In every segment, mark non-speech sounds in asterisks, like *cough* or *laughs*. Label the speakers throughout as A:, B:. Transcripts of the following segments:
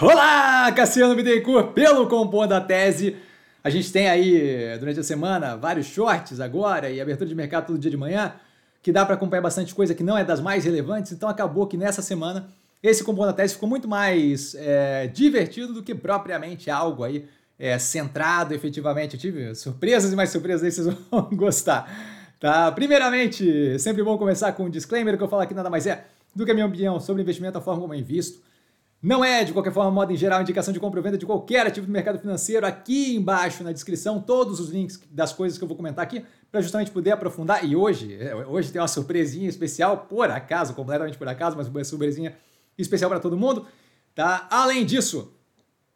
A: Olá, Cassiano Bittencourt, pelo Compondo da Tese. A gente tem aí, durante a semana, vários shorts agora e abertura de mercado todo dia de manhã, que dá para acompanhar bastante coisa que não é das mais relevantes, então acabou que nessa semana esse Compondo da Tese ficou muito mais é, divertido do que propriamente algo aí é, centrado efetivamente. Eu tive surpresas e mais surpresas aí, *laughs* vocês vão gostar. Tá? Primeiramente, sempre bom começar com um disclaimer, que eu falo aqui nada mais é do que a minha opinião sobre investimento, a forma como eu invisto. Não é, de qualquer forma, modo em geral, indicação de compra ou venda de qualquer ativo do mercado financeiro. Aqui embaixo na descrição, todos os links das coisas que eu vou comentar aqui, para justamente poder aprofundar. E hoje, é, hoje tem uma surpresinha especial, por acaso, completamente por acaso, mas uma surpresinha especial para todo mundo. Tá? Além disso,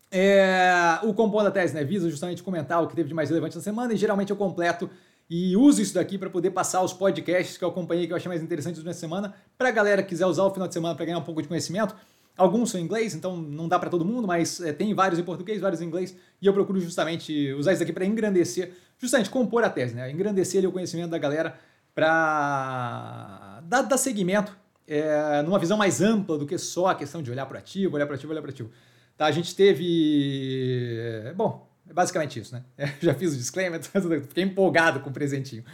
A: é, o Compondo da Tese né, visa justamente comentar o que teve de mais relevante na semana, e geralmente eu completo e uso isso daqui para poder passar os podcasts que eu acompanhei, que eu achei mais interessantes durante a semana, para a galera que quiser usar o final de semana para ganhar um pouco de conhecimento. Alguns são em inglês, então não dá para todo mundo, mas é, tem vários em português, vários em inglês, e eu procuro justamente usar isso aqui para engrandecer, justamente compor a tese, né? Engrandecer ali, o conhecimento da galera para dar, dar seguimento é, numa visão mais ampla do que só a questão de olhar para ativo, olhar para ativo, olhar para ativo. Tá, a gente teve. Bom, é basicamente isso, né? Eu *laughs* já fiz o disclaimer, *laughs* fiquei empolgado com o presentinho.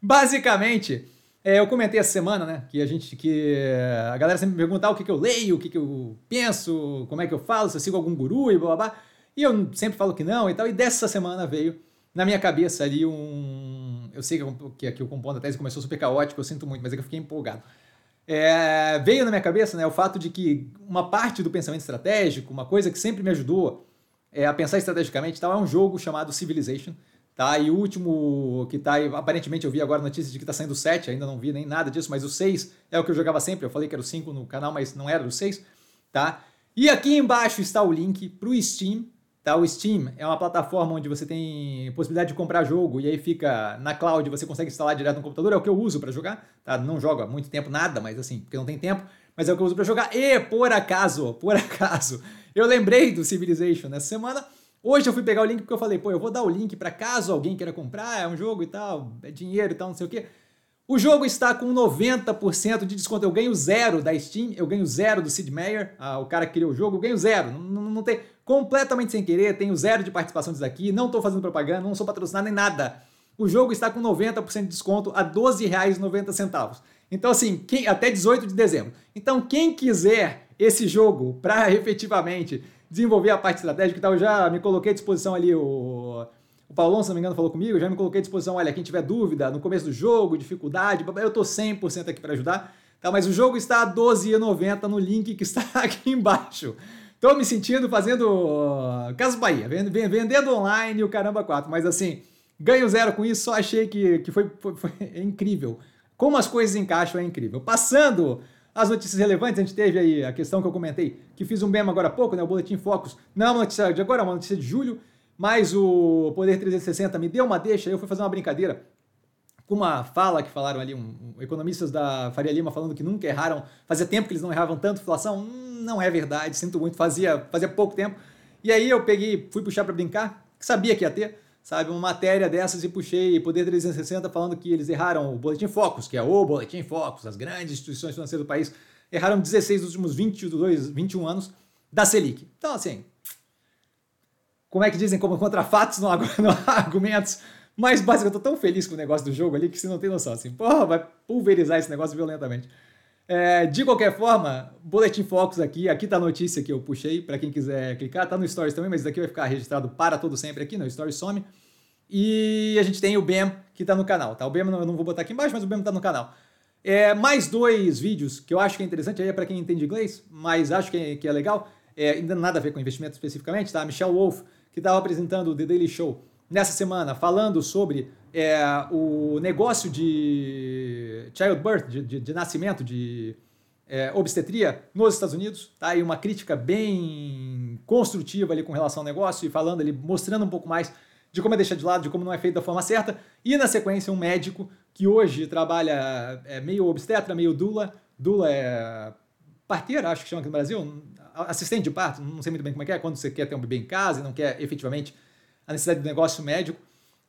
A: Basicamente, é, eu comentei essa semana, né, que a gente, que a galera sempre me pergunta ah, o que, que eu leio, o que, que eu penso, como é que eu falo, se eu sigo algum guru e blá blá blá. E eu sempre falo que não e tal. E dessa semana veio na minha cabeça ali um. Eu sei que aqui o compondo da tese começou super caótico, eu sinto muito, mas é que eu fiquei empolgado. É, veio na minha cabeça né, o fato de que uma parte do pensamento estratégico, uma coisa que sempre me ajudou é, a pensar estrategicamente, tal, é um jogo chamado Civilization Tá? E o último que tá aí, aparentemente eu vi agora notícia de que tá saindo o 7, ainda não vi nem nada disso, mas o 6 é o que eu jogava sempre. Eu falei que era o 5 no canal, mas não era o 6, tá? E aqui embaixo está o link para o Steam, tá? O Steam é uma plataforma onde você tem possibilidade de comprar jogo e aí fica na cloud, você consegue instalar direto no computador, é o que eu uso para jogar, tá? Não jogo há muito tempo nada, mas assim, porque não tem tempo, mas é o que eu uso para jogar. E por acaso, por *laughs* acaso, eu lembrei do Civilization nessa semana Hoje eu fui pegar o link porque eu falei, pô, eu vou dar o link para caso alguém queira comprar, é um jogo e tal, é dinheiro e tal, não sei o quê. O jogo está com 90% de desconto. Eu ganho zero da Steam, eu ganho zero do Sid Meier, ah, o cara que criou o jogo, eu ganho zero. Não, não, não, tem. Completamente sem querer, tenho zero de participação disso aqui, não estou fazendo propaganda, não sou patrocinado nem nada. O jogo está com 90% de desconto a R$ 12,90. Então, assim, quem, até 18 de dezembro. Então, quem quiser esse jogo para *laughs* efetivamente desenvolver a parte estratégica e tal. Eu já me coloquei à disposição ali, o, o Paulão, se não me engano, falou comigo, já me coloquei à disposição, olha, quem tiver dúvida no começo do jogo, dificuldade, eu tô 100% aqui para ajudar, tá? Mas o jogo está a 12,90 no link que está *laughs* aqui embaixo. Tô me sentindo fazendo uh, Casa Bahia, vendendo online o caramba 4, mas assim, ganho zero com isso, só achei que, que foi, foi, foi incrível. Como as coisas encaixam é incrível. Passando as notícias relevantes, a gente teve aí a questão que eu comentei, que fiz um meme agora há pouco, né? O Boletim Focus. Não é uma notícia de agora, é uma notícia de julho, mas o Poder 360 me deu uma deixa, eu fui fazer uma brincadeira com uma fala que falaram ali, um, um, economistas da Faria Lima falando que nunca erraram, fazia tempo que eles não erravam tanto, inflação, hum, não é verdade, sinto muito, fazia, fazia pouco tempo. E aí eu peguei, fui puxar para brincar, sabia que ia ter, sabe, uma matéria dessas e puxei Poder 360 falando que eles erraram o Boletim Focus, que é o Boletim Focus, as grandes instituições financeiras do país, erraram 16 dos últimos 22, 21 anos da Selic. Então, assim, como é que dizem, como contra fatos, não há, *laughs* não argumentos, mas basicamente eu tô tão feliz com o negócio do jogo ali que você não tem noção, assim, porra, vai pulverizar esse negócio violentamente. É, de qualquer forma, Boletim Focus aqui, aqui tá a notícia que eu puxei, para quem quiser clicar, tá no Stories também, mas isso aqui vai ficar registrado para todo sempre aqui, no Stories some. E a gente tem o BEM que tá no canal, tá? O BEM eu não vou botar aqui embaixo, mas o BEM tá no canal. É, mais dois vídeos que eu acho que é interessante, aí é para quem entende inglês, mas acho que é, que é legal, é, ainda nada a ver com investimento especificamente, tá? Michelle Wolf, que estava apresentando o The Daily Show nessa semana, falando sobre é, o negócio de childbirth, de, de, de nascimento, de é, obstetria nos Estados Unidos, tá? E uma crítica bem construtiva ali com relação ao negócio e falando ali, mostrando um pouco mais de como é deixar de lado, de como não é feito da forma certa. E na sequência, um médico que hoje trabalha é, meio obstetra, meio dula. Dula é parteira, acho que chama aqui no Brasil, assistente de parto, não sei muito bem como é que é, quando você quer ter um bebê em casa e não quer efetivamente a necessidade do negócio médico.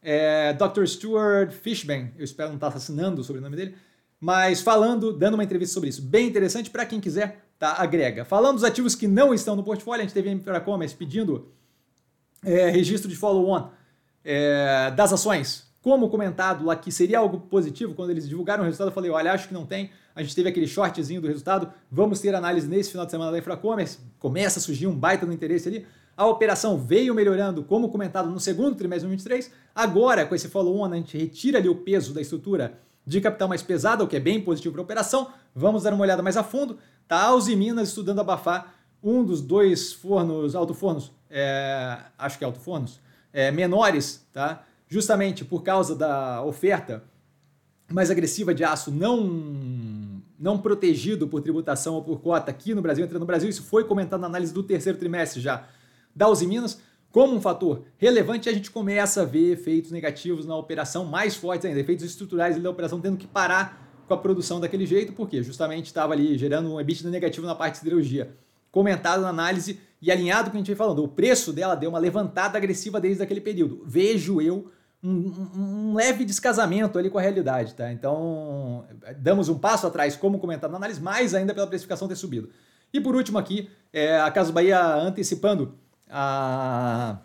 A: É, Dr. Stuart Fishman, eu espero não estar assassinando o sobrenome dele, mas falando, dando uma entrevista sobre isso. Bem interessante para quem quiser tá? agrega. Falando dos ativos que não estão no portfólio, a gente teve a Infracommerce pedindo é, registro de follow-on é, das ações. Como comentado lá que seria algo positivo, quando eles divulgaram o resultado, eu falei, olha, acho que não tem. A gente teve aquele shortzinho do resultado, vamos ter análise nesse final de semana da Infracommerce. Começa a surgir um baita no interesse ali. A operação veio melhorando, como comentado no segundo trimestre de 2023. Agora, com esse follow-on, a gente retira ali o peso da estrutura de capital mais pesada, o que é bem positivo para a operação. Vamos dar uma olhada mais a fundo. Tá a Uzi Minas estudando abafar um dos dois fornos, alto-fornos, é, acho que é alto-fornos, é, menores, tá? justamente por causa da oferta mais agressiva de aço não, não protegido por tributação ou por cota aqui no Brasil, entrando no Brasil, isso foi comentado na análise do terceiro trimestre já da Uzi Minas, como um fator relevante, a gente começa a ver efeitos negativos na operação mais fortes ainda, efeitos estruturais da operação tendo que parar com a produção daquele jeito, porque justamente estava ali gerando um EBITDA negativo na parte de siderurgia. Comentado na análise e alinhado com o que a gente vem falando, o preço dela deu uma levantada agressiva desde aquele período. Vejo eu um, um, um, leve descasamento ali com a realidade, tá? Então, damos um passo atrás, como comentado na análise, mais ainda pela precificação ter subido. E por último aqui, é, a Casa Bahia antecipando a,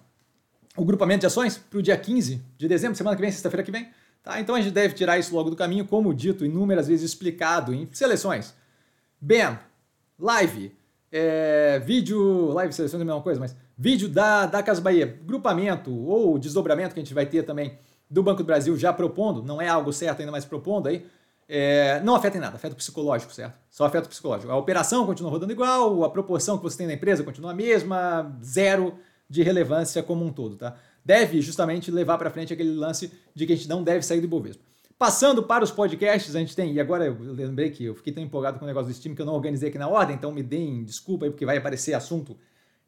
A: o grupamento de ações para o dia 15 de dezembro, semana que vem, sexta-feira que vem. Tá? Então a gente deve tirar isso logo do caminho, como dito inúmeras vezes explicado em seleções. BAM, live, é, vídeo, live seleções é a mesma coisa, mas vídeo da, da Casa Bahia, grupamento ou desdobramento que a gente vai ter também do Banco do Brasil já propondo, não é algo certo ainda, mas propondo aí, é, não afeta em nada, afeta o psicológico, certo? Só afeta o psicológico. A operação continua rodando igual, a proporção que você tem na empresa continua a mesma, zero de relevância como um todo, tá? Deve justamente levar para frente aquele lance de que a gente não deve sair do Ibovespa. Passando para os podcasts, a gente tem, e agora eu lembrei que eu fiquei tão empolgado com o negócio do Steam que eu não organizei aqui na ordem, então me deem desculpa aí porque vai aparecer assunto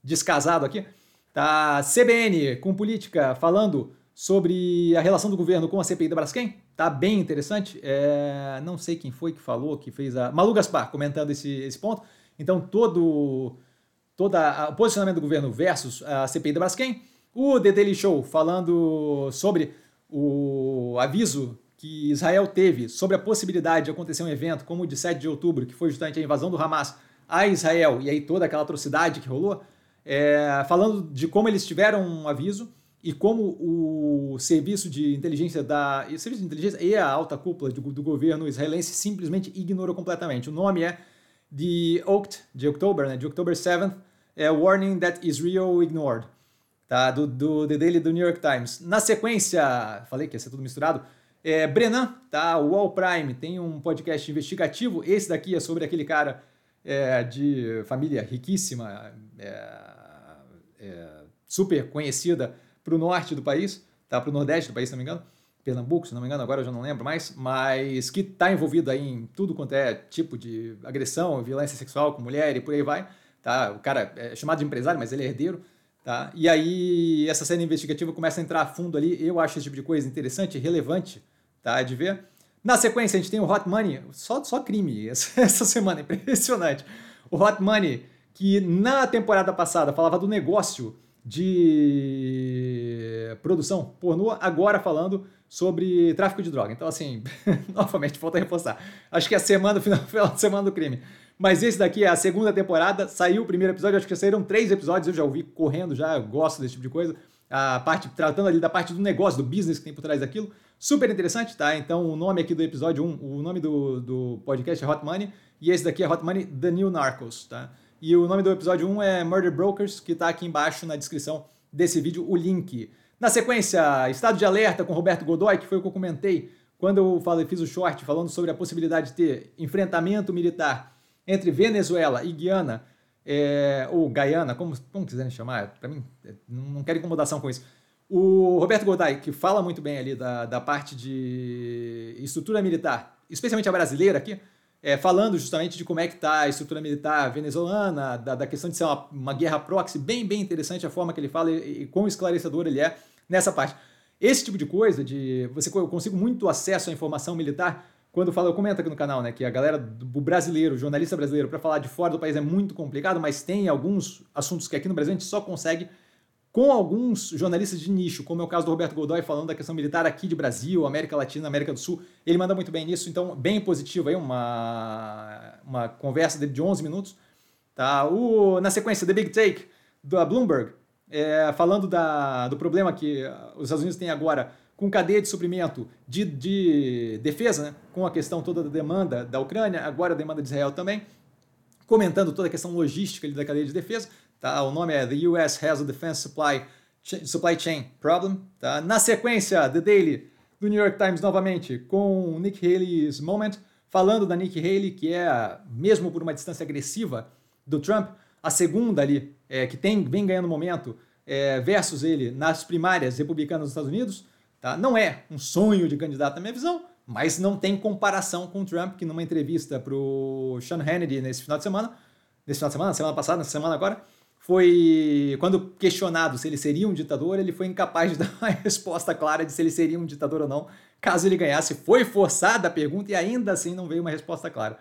A: descasado aqui. Tá CBN com política falando sobre a relação do governo com a CPI da Braskem. Tá bem interessante. É, não sei quem foi que falou, que fez a. Malu Gaspar comentando esse, esse ponto. Então, todo, todo o posicionamento do governo versus a CPI da Braskem. O The Daily Show falando sobre o aviso que Israel teve sobre a possibilidade de acontecer um evento como o de 7 de outubro, que foi justamente a invasão do Hamas a Israel e aí toda aquela atrocidade que rolou, é, falando de como eles tiveram um aviso e como o serviço de inteligência da o serviço de inteligência e a alta cúpula do, do governo israelense simplesmente ignorou completamente. O nome é de OCT, de October, né, de October 7th, é Warning That Israel Ignored, tá, do, do The Daily do New York Times. Na sequência, falei que ia ser tudo misturado, é, Brenan, tá, o Wall Prime, tem um podcast investigativo, esse daqui é sobre aquele cara é, de família riquíssima, é, é super conhecida, para o norte do país, tá? para o nordeste do país, se não me engano, Pernambuco, se não me engano, agora eu já não lembro mais, mas que está envolvido aí em tudo quanto é tipo de agressão, violência sexual com mulher e por aí vai. Tá? O cara é chamado de empresário, mas ele é herdeiro. Tá? E aí essa série investigativa começa a entrar a fundo ali. Eu acho esse tipo de coisa interessante, relevante tá? de ver. Na sequência, a gente tem o Hot Money, só, só crime *laughs* essa, essa semana, impressionante. O Hot Money, que na temporada passada falava do negócio de produção pornô, agora falando sobre tráfico de droga. Então, assim, *laughs* novamente, falta reforçar. Acho que é a semana, final, *laughs* final de semana do crime. Mas esse daqui é a segunda temporada, saiu o primeiro episódio, acho que saíram três episódios, eu já ouvi correndo, já gosto desse tipo de coisa. A parte, tratando ali da parte do negócio, do business que tem por trás daquilo. Super interessante, tá? Então, o nome aqui do episódio 1, o nome do, do podcast é Hot Money, e esse daqui é Hot Money The New Narcos, tá? E o nome do episódio 1 é Murder Brokers, que está aqui embaixo na descrição desse vídeo, o link. Na sequência, estado de alerta com Roberto Godoy, que foi o que eu comentei quando eu falei, fiz o short falando sobre a possibilidade de ter enfrentamento militar entre Venezuela e Guiana, é, ou Guyana, como, como quiserem chamar, para mim, é, não quero incomodação com isso. O Roberto Godoy, que fala muito bem ali da, da parte de estrutura militar, especialmente a brasileira aqui, é, falando justamente de como é que está a estrutura militar venezuelana, da, da questão de ser uma, uma, guerra proxy, bem, bem interessante a forma que ele fala e, e quão esclarecedor ele é nessa parte. Esse tipo de coisa, de você eu consigo muito acesso à informação militar, quando falo, eu comento aqui no canal, né, que a galera do brasileiro, jornalista brasileiro, para falar de fora do país é muito complicado, mas tem alguns assuntos que aqui no Brasil a gente só consegue com alguns jornalistas de nicho, como é o caso do Roberto Godoy falando da questão militar aqui de Brasil, América Latina, América do Sul. Ele manda muito bem nisso, então bem positivo aí, uma, uma conversa dele de 11 minutos. Tá? O, na sequência, The Big Take, da Bloomberg, é, falando da, do problema que os Estados Unidos têm agora com cadeia de suprimento de, de defesa, né? com a questão toda da demanda da Ucrânia, agora a demanda de Israel também, comentando toda a questão logística da cadeia de defesa. Tá? O nome é The US Has a Defense Supply, Supply Chain Problem. Tá? Na sequência, The Daily, do New York Times novamente, com Nick Haley's Moment, falando da Nick Haley, que é, mesmo por uma distância agressiva do Trump, a segunda ali, é, que tem, vem ganhando momento, é, versus ele nas primárias republicanas dos Estados Unidos. Tá? Não é um sonho de candidato na minha visão, mas não tem comparação com o Trump, que numa entrevista para o Sean Hannity nesse final de semana, nesse final de semana, semana passada, nessa semana agora, foi quando questionado se ele seria um ditador, ele foi incapaz de *laughs* dar uma resposta clara de se ele seria um ditador ou não, caso ele ganhasse. Foi forçada a pergunta e ainda assim não veio uma resposta clara.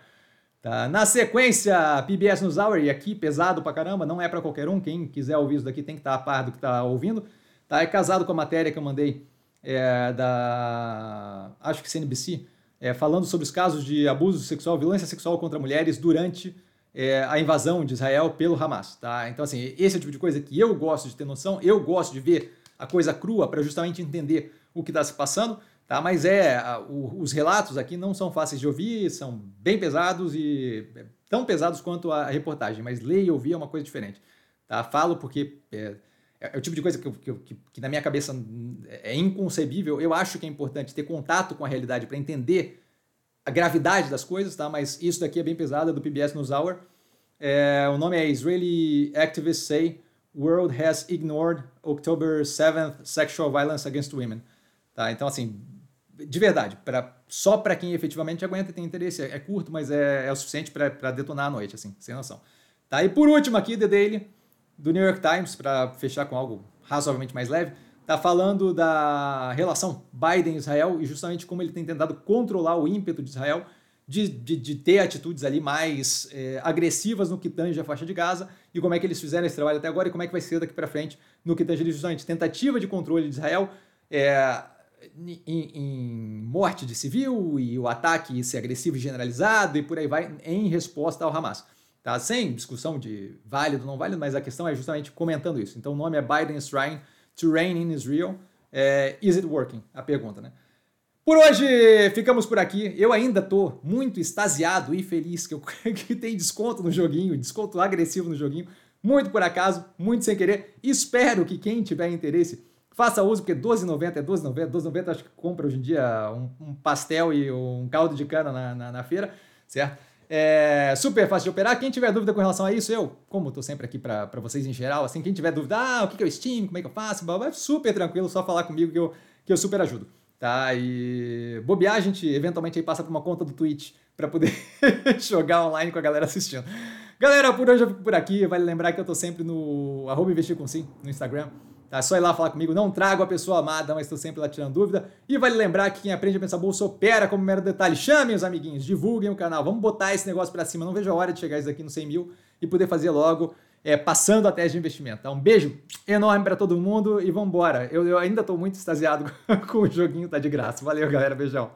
A: Tá? Na sequência, PBS News Hour, e aqui pesado pra caramba, não é para qualquer um, quem quiser ouvir isso daqui tem que estar tá a par do que está ouvindo. Tá? É casado com a matéria que eu mandei é, da, acho que CNBC, é, falando sobre os casos de abuso sexual, violência sexual contra mulheres durante é, a invasão de Israel pelo Hamas. Tá? Então, assim, esse é o tipo de coisa que eu gosto de ter noção, eu gosto de ver a coisa crua para justamente entender o que está se passando. Tá? Mas é, os relatos aqui não são fáceis de ouvir, são bem pesados e é, tão pesados quanto a reportagem, mas ler e ouvir é uma coisa diferente. Tá? Falo porque é, é, é o tipo de coisa que, que, que, que, na minha cabeça é inconcebível. Eu acho que é importante ter contato com a realidade para entender a gravidade das coisas, tá? Mas isso daqui é bem pesado, é do PBS NewsHour. É, o nome é Israeli Activists Say World Has Ignored October 7th Sexual Violence Against Women. Tá? Então, assim, de verdade, pra, só para quem efetivamente aguenta e tem interesse, é, é curto, mas é, é o suficiente para detonar à noite, assim, sem noção. Tá? E por último aqui, The Daily, do New York Times, para fechar com algo razoavelmente mais leve, está falando da relação Biden-Israel e justamente como ele tem tentado controlar o ímpeto de Israel de, de, de ter atitudes ali mais é, agressivas no que tange a faixa de Gaza e como é que eles fizeram esse trabalho até agora e como é que vai ser daqui para frente no que tange justamente tentativa de controle de Israel é, em, em, morte de civil e o ataque ser agressivo e generalizado e por aí vai em resposta ao Hamas. Tá? Sem discussão de válido ou não válido, mas a questão é justamente comentando isso. Então o nome é Biden's trying to reign in Israel. É, is it working? A pergunta, né? Por hoje ficamos por aqui. Eu ainda tô muito extasiado e feliz que, eu, *laughs* que tem desconto no joguinho, desconto agressivo no joguinho. Muito por acaso, muito sem querer. Espero que quem tiver interesse faça uso, porque 12,90 é 12,90. 12,90 acho que compra hoje em dia um, um pastel e um caldo de cana na, na, na feira, certo? É super fácil de operar. Quem tiver dúvida com relação a isso, eu, como estou sempre aqui para vocês em geral, assim, quem tiver dúvida, ah, o que é o Steam, como é que eu faço, é super tranquilo, só falar comigo que eu, que eu super ajudo. Tá? E bobear, a gente eventualmente aí passa por uma conta do Twitch para poder *laughs* jogar online com a galera assistindo. Galera, por hoje eu fico por aqui. Vale lembrar que eu tô sempre no arroba investir com no Instagram. Tá? Só ir lá falar comigo. Não trago a pessoa amada, mas estou sempre lá tirando dúvida. E vale lembrar que quem aprende a pensar bolsa opera como mero detalhe. Chamem os amiguinhos, divulguem o canal. Vamos botar esse negócio para cima. Não vejo a hora de chegar isso aqui no 100 mil e poder fazer logo, é, passando a tese de investimento. Tá? Um beijo enorme para todo mundo e vamos embora. Eu, eu ainda estou muito extasiado *laughs* com o joguinho, tá de graça. Valeu, galera. Beijão.